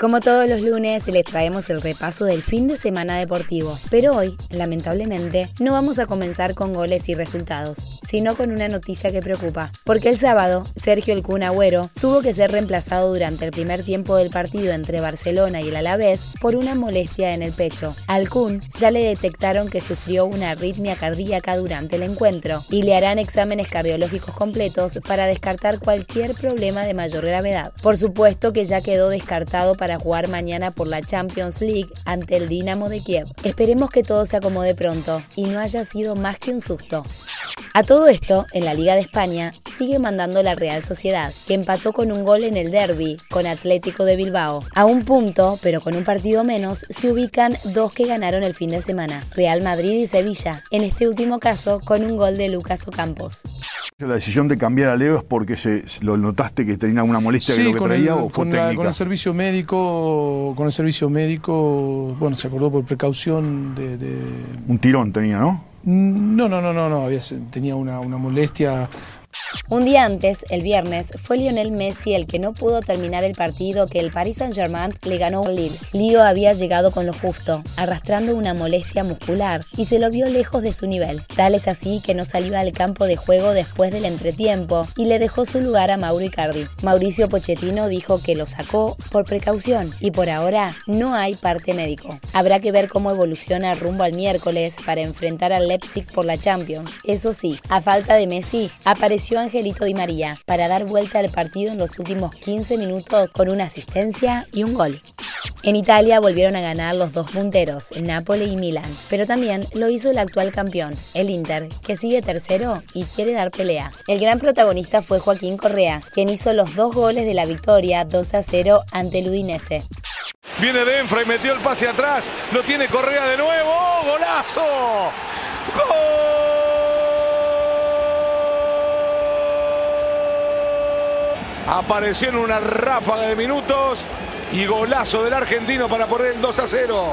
Como todos los lunes, les traemos el repaso del fin de semana deportivo, pero hoy, lamentablemente, no vamos a comenzar con goles y resultados, sino con una noticia que preocupa, porque el sábado, Sergio El Agüero tuvo que ser reemplazado durante el primer tiempo del partido entre Barcelona y el Alavés por una molestia en el pecho. Al ya le detectaron que sufrió una arritmia cardíaca durante el encuentro y le harán exámenes cardiológicos completos para descartar cualquier problema de mayor gravedad. Por supuesto que ya quedó descartado para para jugar mañana por la Champions League ante el Dinamo de Kiev. Esperemos que todo se acomode pronto y no haya sido más que un susto. A todo esto, en la Liga de España, sigue mandando la Real Sociedad, que empató con un gol en el derby con Atlético de Bilbao. A un punto, pero con un partido menos, se ubican dos que ganaron el fin de semana, Real Madrid y Sevilla, en este último caso con un gol de Lucas Ocampos. La decisión de cambiar a Leo es porque se, lo notaste que tenía alguna molestia que lo que traía o con, con el servicio médico, con el servicio médico, bueno, se acordó por precaución de... Un tirón tenía, ¿no? No, no, no, no, no, había, tenía una, una molestia un día antes, el viernes, fue Lionel Messi el que no pudo terminar el partido que el Paris Saint-Germain le ganó a Lille. Lío había llegado con lo justo, arrastrando una molestia muscular, y se lo vio lejos de su nivel. Tal es así que no salió al campo de juego después del entretiempo y le dejó su lugar a Mauro Icardi. Mauricio Pochettino dijo que lo sacó por precaución y por ahora no hay parte médico. Habrá que ver cómo evoluciona rumbo al miércoles para enfrentar al Leipzig por la Champions. Eso sí, a falta de Messi, apareció Angelito Di María para dar vuelta al partido en los últimos 15 minutos con una asistencia y un gol. En Italia volvieron a ganar los dos punteros, Napoli y Milan, pero también lo hizo el actual campeón, el Inter, que sigue tercero y quiere dar pelea. El gran protagonista fue Joaquín Correa, quien hizo los dos goles de la victoria 2 a 0 ante el Udinese. Viene Denfra y metió el pase atrás, lo tiene Correa de nuevo, ¡golazo! ¡Gol! Apareció en una ráfaga de minutos y golazo del argentino para poner el 2 a 0.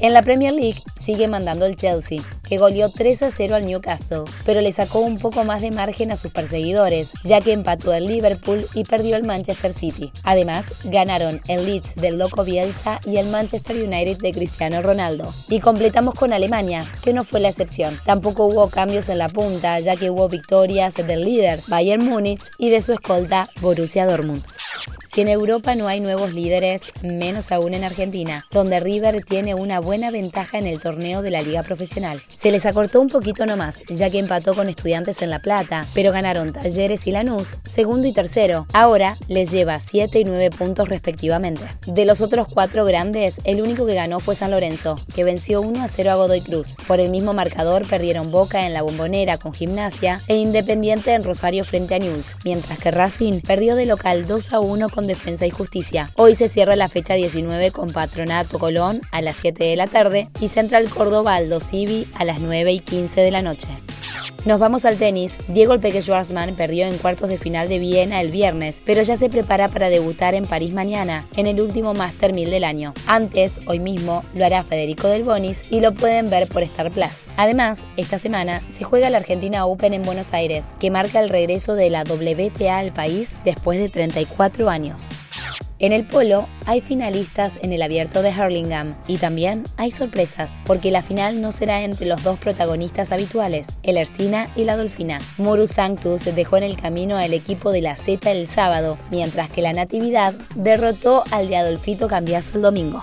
En la Premier League sigue mandando el Chelsea, que goleó 3 a 0 al Newcastle, pero le sacó un poco más de margen a sus perseguidores, ya que empató el Liverpool y perdió el Manchester City. Además, ganaron el Leeds del Loco Bielsa y el Manchester United de Cristiano Ronaldo. Y completamos con Alemania, que no fue la excepción. Tampoco hubo cambios en la punta, ya que hubo victorias del líder Bayern Múnich y de su escolta Borussia Dortmund. Si en Europa no hay nuevos líderes, menos aún en Argentina, donde River tiene una buena ventaja en el torneo de la Liga Profesional. Se les acortó un poquito nomás, ya que empató con estudiantes en La Plata, pero ganaron Talleres y Lanús, segundo y tercero. Ahora les lleva 7 y 9 puntos respectivamente. De los otros cuatro grandes, el único que ganó fue San Lorenzo, que venció 1 a 0 a Godoy Cruz. Por el mismo marcador perdieron Boca en la Bombonera con Gimnasia e Independiente en Rosario frente a News, mientras que Racing perdió de local 2 a 1 con Defensa y Justicia. Hoy se cierra la fecha 19 con Patronato Colón a las 7 de la tarde y Central Córdoba Aldo Civi a las 9 y 15 de la noche. Nos vamos al tenis. Diego El Peque Schwarzman perdió en cuartos de final de Viena el viernes, pero ya se prepara para debutar en París mañana, en el último Master 1000 del año. Antes, hoy mismo, lo hará Federico Del Bonis y lo pueden ver por Star Plus. Además, esta semana se juega la Argentina Open en Buenos Aires, que marca el regreso de la WTA al país después de 34 años. En el polo hay finalistas en el abierto de Hurlingham y también hay sorpresas, porque la final no será entre los dos protagonistas habituales, el Erstina y la Dolfina. Muru Sanctus dejó en el camino al equipo de la Z el sábado, mientras que la Natividad derrotó al de Adolfito Cambiazo el domingo.